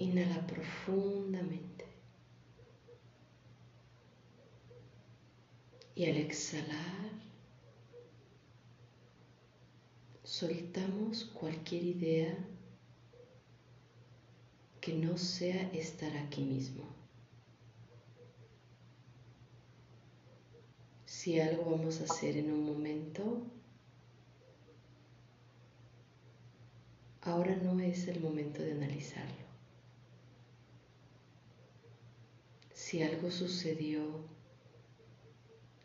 Inhala profundamente. Y al exhalar, soltamos cualquier idea que no sea estar aquí mismo. Si algo vamos a hacer en un momento, ahora no es el momento de analizarlo. Si algo sucedió,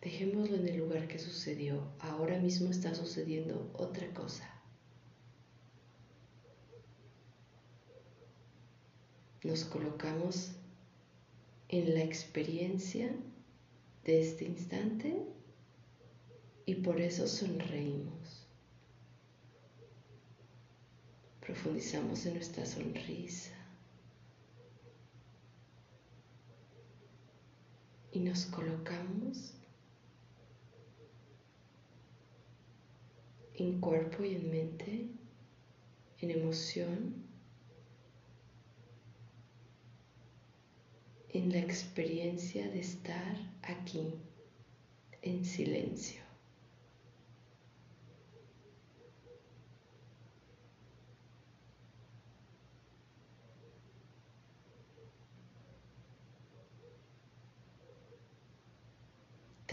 dejémoslo en el lugar que sucedió. Ahora mismo está sucediendo otra cosa. Nos colocamos en la experiencia de este instante y por eso sonreímos. Profundizamos en nuestra sonrisa. Y nos colocamos en cuerpo y en mente, en emoción, en la experiencia de estar aquí en silencio.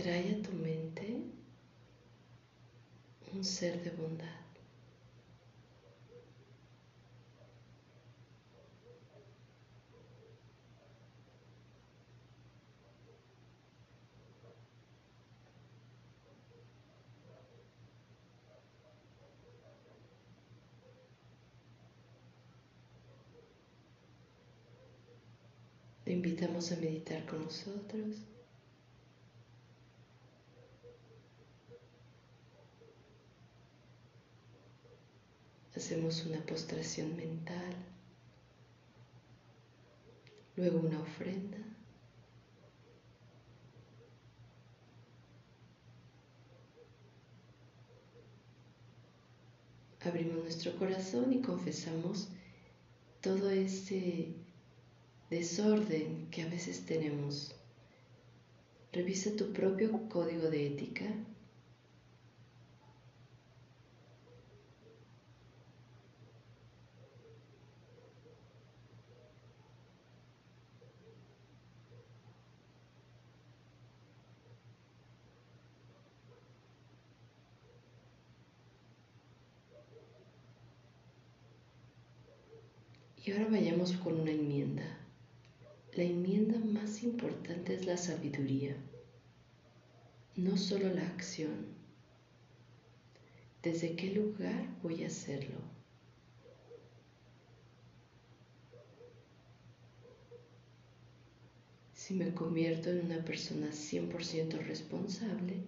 Trae a tu mente un ser de bondad. Te invitamos a meditar con nosotros. Hacemos una postración mental, luego una ofrenda. Abrimos nuestro corazón y confesamos todo ese desorden que a veces tenemos. Revisa tu propio código de ética Y ahora vayamos con una enmienda. La enmienda más importante es la sabiduría, no solo la acción. ¿Desde qué lugar voy a hacerlo? Si me convierto en una persona 100% responsable,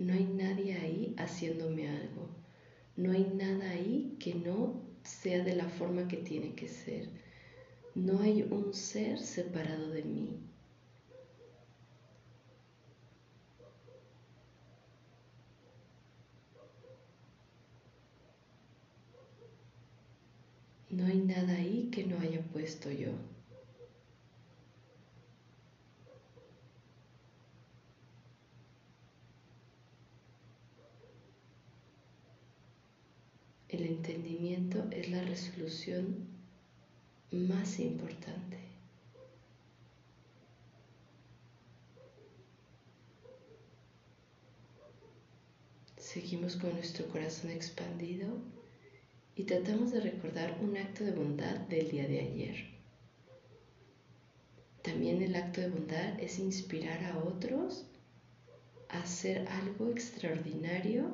no hay nadie ahí haciéndome algo. No hay nada ahí que no sea de la forma que tiene que ser. No hay un ser separado de mí. No hay nada ahí que no haya puesto yo. El es la resolución más importante. Seguimos con nuestro corazón expandido y tratamos de recordar un acto de bondad del día de ayer. También el acto de bondad es inspirar a otros a hacer algo extraordinario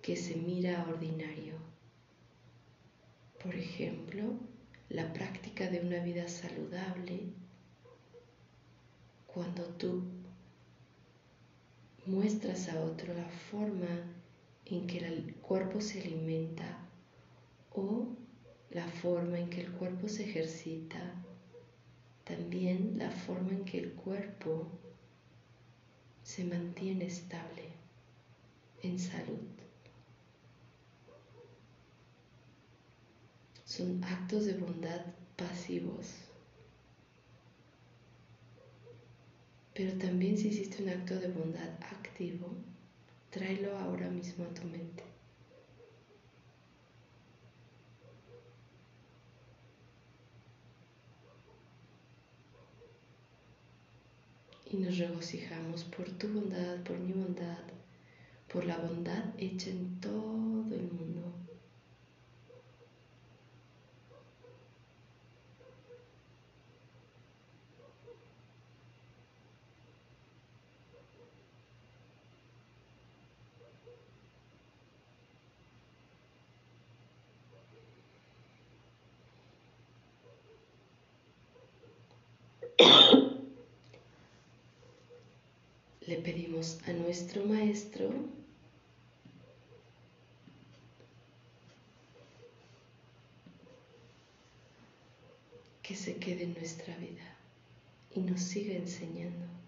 que se mira ordinario. Por ejemplo, la práctica de una vida saludable, cuando tú muestras a otro la forma en que el cuerpo se alimenta o la forma en que el cuerpo se ejercita, también la forma en que el cuerpo se mantiene estable en salud. Son actos de bondad pasivos. Pero también si hiciste un acto de bondad activo, tráelo ahora mismo a tu mente. Y nos regocijamos por tu bondad, por mi bondad, por la bondad hecha en todo el mundo. Le pedimos a nuestro Maestro que se quede en nuestra vida y nos siga enseñando.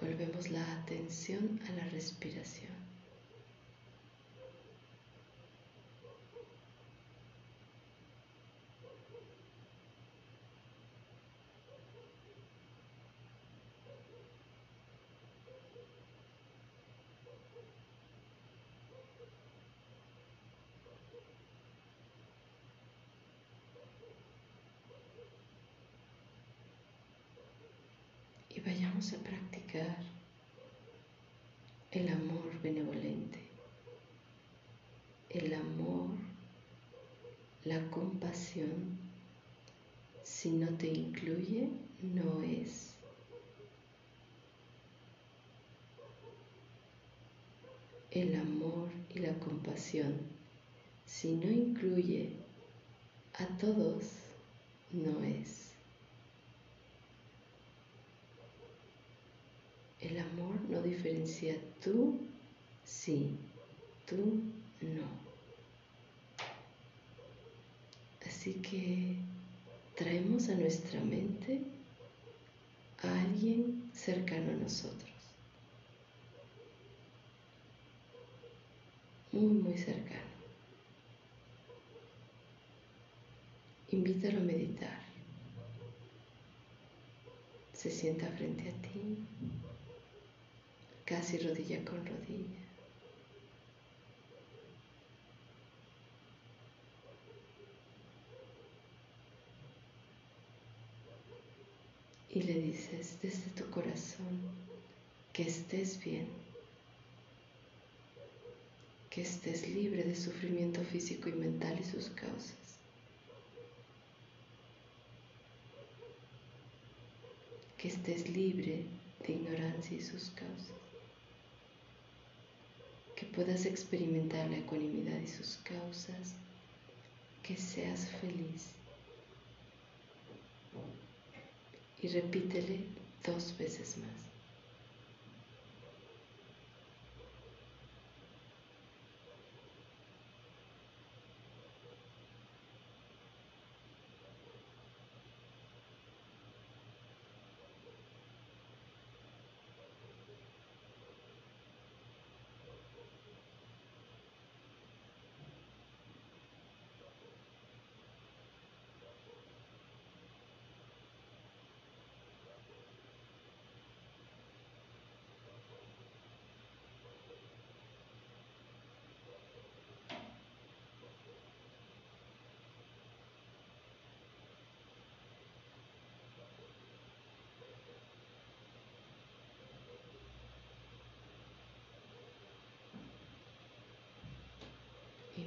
Volvemos la atención a la respiración. vayamos a practicar el amor benevolente, el amor, la compasión. Si no te incluye, no es. El amor y la compasión, si no incluye a todos, no es. El amor no diferencia tú sí, tú no. Así que traemos a nuestra mente a alguien cercano a nosotros. Muy, muy cercano. Invítalo a meditar. Se sienta frente a ti casi rodilla con rodilla. Y le dices desde tu corazón que estés bien, que estés libre de sufrimiento físico y mental y sus causas. Que estés libre de ignorancia y sus causas que puedas experimentar la ecuanimidad y sus causas, que seas feliz. Y repítele dos veces más.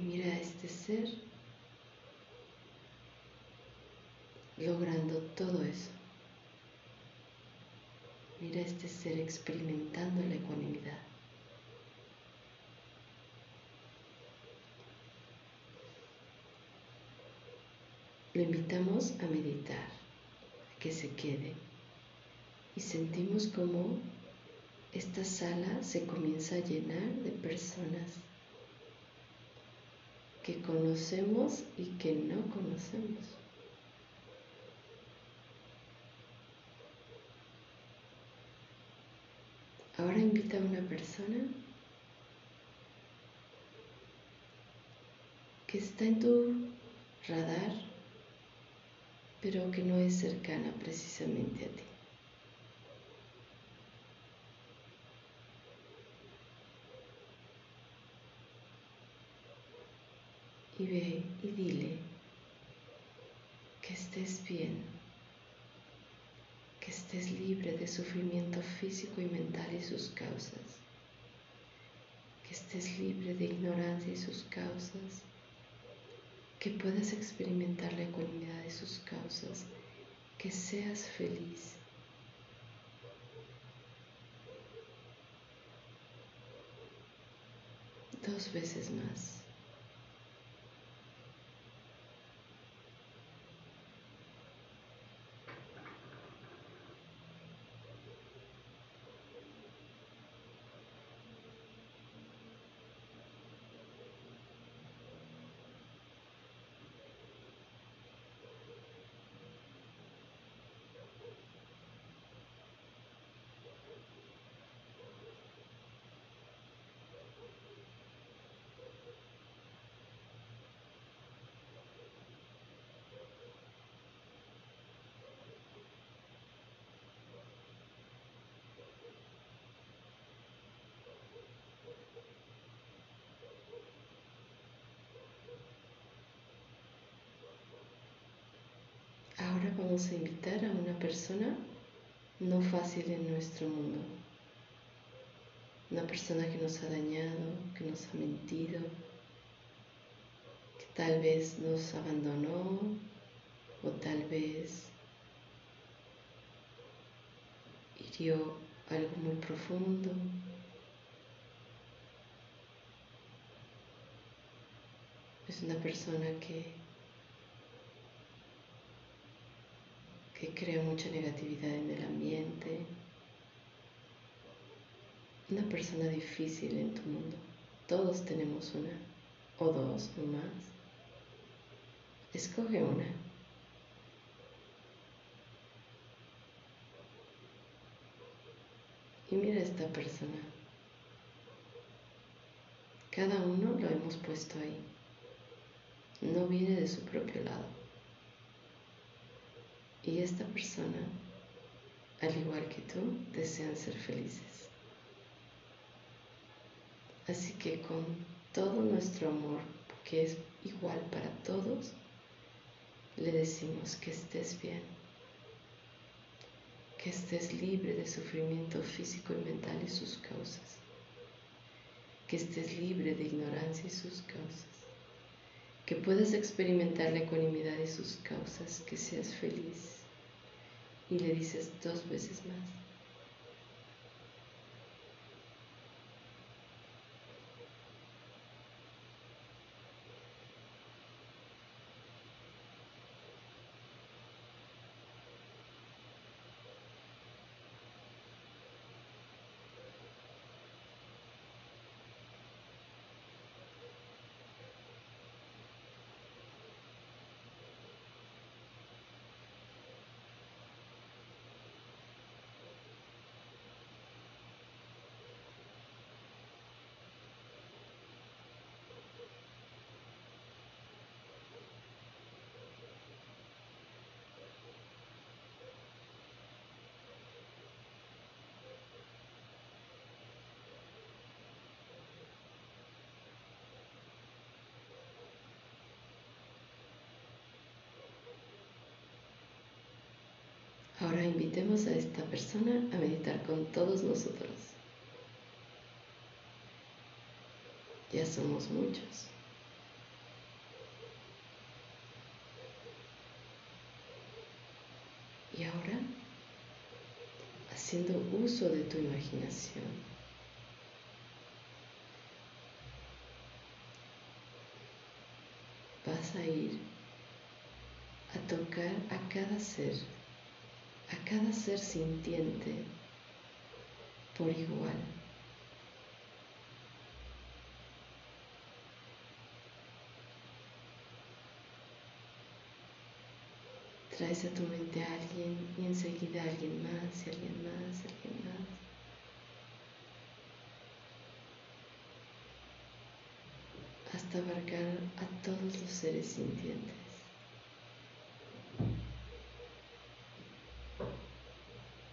mira a este ser logrando todo eso. Mira a este ser experimentando la ecuanimidad. lo invitamos a meditar, que se quede y sentimos como esta sala se comienza a llenar de personas que conocemos y que no conocemos. Ahora invita a una persona que está en tu radar, pero que no es cercana precisamente a ti. Y ve y dile que estés bien, que estés libre de sufrimiento físico y mental y sus causas, que estés libre de ignorancia y sus causas, que puedas experimentar la ecuanimidad de sus causas, que seas feliz. Dos veces más. Ahora vamos a invitar a una persona no fácil en nuestro mundo. Una persona que nos ha dañado, que nos ha mentido, que tal vez nos abandonó o tal vez hirió algo muy profundo. Es una persona que que crea mucha negatividad en el ambiente, una persona difícil en tu mundo. Todos tenemos una, o dos, o más. Escoge una. Y mira a esta persona. Cada uno lo hemos puesto ahí. No viene de su propio lado. Y esta persona, al igual que tú, desean ser felices. Así que con todo nuestro amor, que es igual para todos, le decimos que estés bien, que estés libre de sufrimiento físico y mental y sus causas, que estés libre de ignorancia y sus causas, que puedas experimentar la ecuanimidad y sus causas, que seas feliz y le dices dos veces más. Ahora invitemos a esta persona a meditar con todos nosotros. Ya somos muchos. Y ahora, haciendo uso de tu imaginación, vas a ir tocar a cada ser, a cada ser sintiente por igual. Traes a tu mente a alguien y enseguida a alguien más y alguien más y alguien más. hasta abarcar a todos los seres sintientes.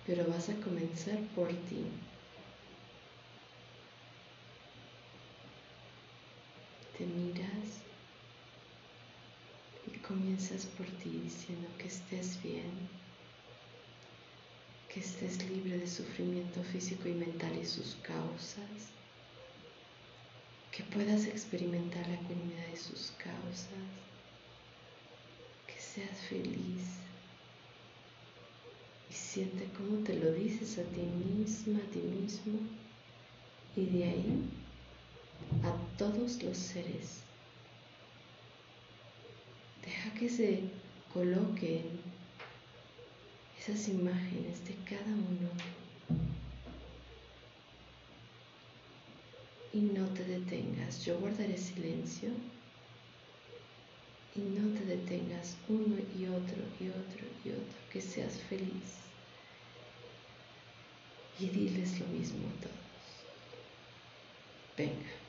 Pero vas a comenzar por ti. Te miras y comienzas por ti diciendo que estés bien, que estés libre de sufrimiento físico y mental y sus causas que puedas experimentar la ecuanimidad de sus causas, que seas feliz y siente cómo te lo dices a ti misma, a ti mismo y de ahí a todos los seres. Deja que se coloquen esas imágenes de cada uno y no te detengas. Yo guardaré silencio y no te detengas uno y otro y otro y otro, que seas feliz. Y diles lo mismo a todos. Venga.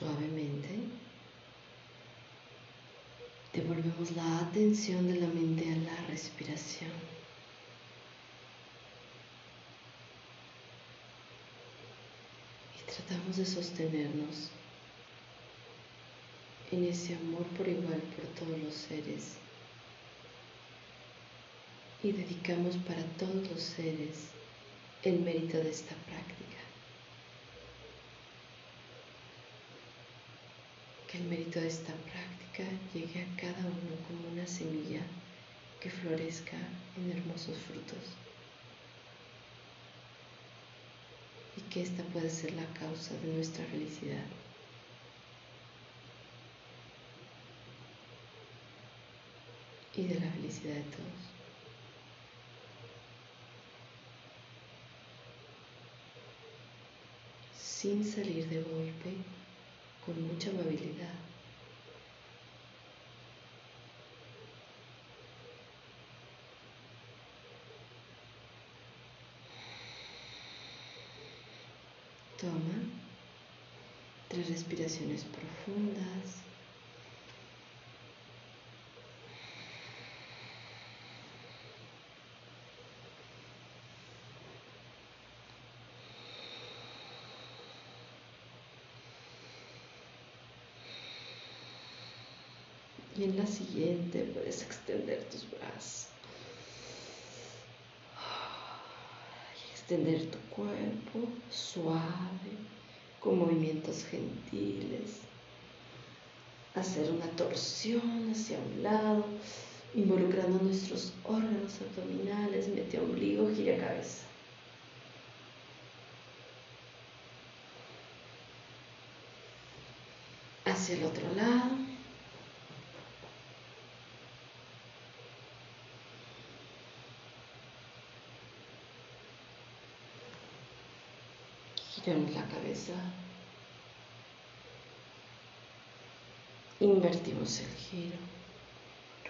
Suavemente devolvemos la atención de la mente a la respiración. Y tratamos de sostenernos en ese amor por igual por todos los seres. Y dedicamos para todos los seres el mérito de esta práctica. Que el mérito de esta práctica llegue a cada uno como una semilla que florezca en hermosos frutos. Y que esta pueda ser la causa de nuestra felicidad. y de la felicidad de todos. Sin salir de golpe, con mucha amabilidad. Toma tres respiraciones profundas. Y en la siguiente puedes extender tus brazos. Y extender tu cuerpo suave, con movimientos gentiles. Hacer una torsión hacia un lado, involucrando nuestros órganos abdominales, mete ombligo, gira cabeza. Hacia el otro lado. La cabeza, invertimos el giro,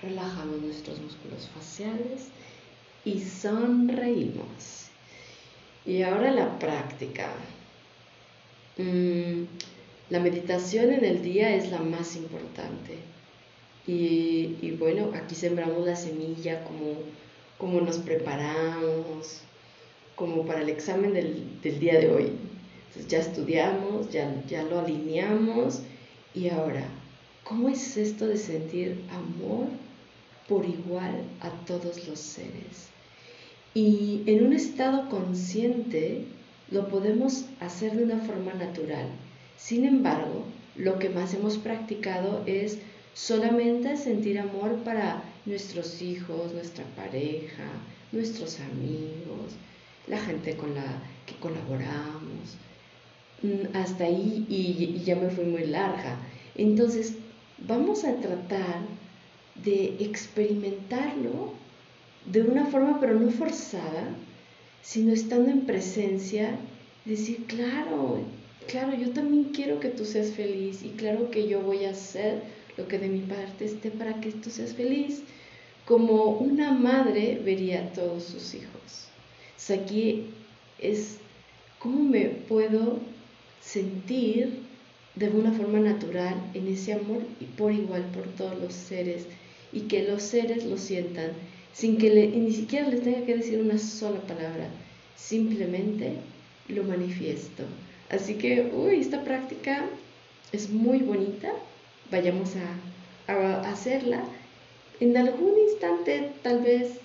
relajamos nuestros músculos faciales y sonreímos. Y ahora la práctica. Mm, la meditación en el día es la más importante. Y, bueno, aquí sembramos la semilla como, como nos preparamos, como para el examen del, del día de hoy. Ya estudiamos, ya, ya lo alineamos y ahora, ¿cómo es esto de sentir amor por igual a todos los seres? Y en un estado consciente lo podemos hacer de una forma natural. Sin embargo, lo que más hemos practicado es solamente sentir amor para nuestros hijos, nuestra pareja, nuestros amigos, la gente con la que colaboramos, hasta ahí y, ya me fui muy larga. Entonces, vamos a tratar de experimentarlo de una forma, pero no forzada, sino estando en presencia, decir, claro, claro, yo también quiero que tú seas feliz y claro que yo voy a hacer lo que de mi parte esté para que tú seas feliz, como una madre vería a todos sus hijos. O aquí es, ¿cómo me puedo sentir de una forma natural en ese amor y por igual por todos los seres y que los seres lo sientan sin que ni siquiera les tenga que decir una sola palabra, simplemente lo manifiesto. Así que, uy, esta práctica es muy bonita, vayamos a, a hacerla en algún instante, tal vez,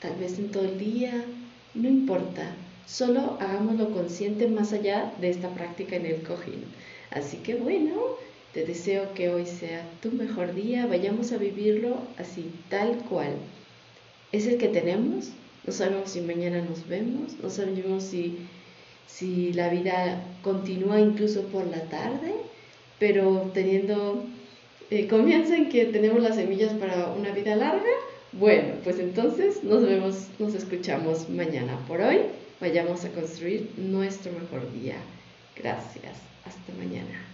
tal vez en todo el día, no importa, Solo hagámoslo consciente más allá de esta práctica en el cojín. Así que bueno, te deseo que hoy sea tu mejor día, vayamos a vivirlo así, tal cual. Es el que tenemos, no sabemos si mañana nos vemos, no sabemos si, si la vida continúa incluso por la tarde, pero teniendo eh, confianza en que tenemos las semillas para una vida larga, bueno, pues entonces nos vemos, nos escuchamos mañana por hoy vayamos a construir nuestro mejor día. Gracias. Hasta mañana.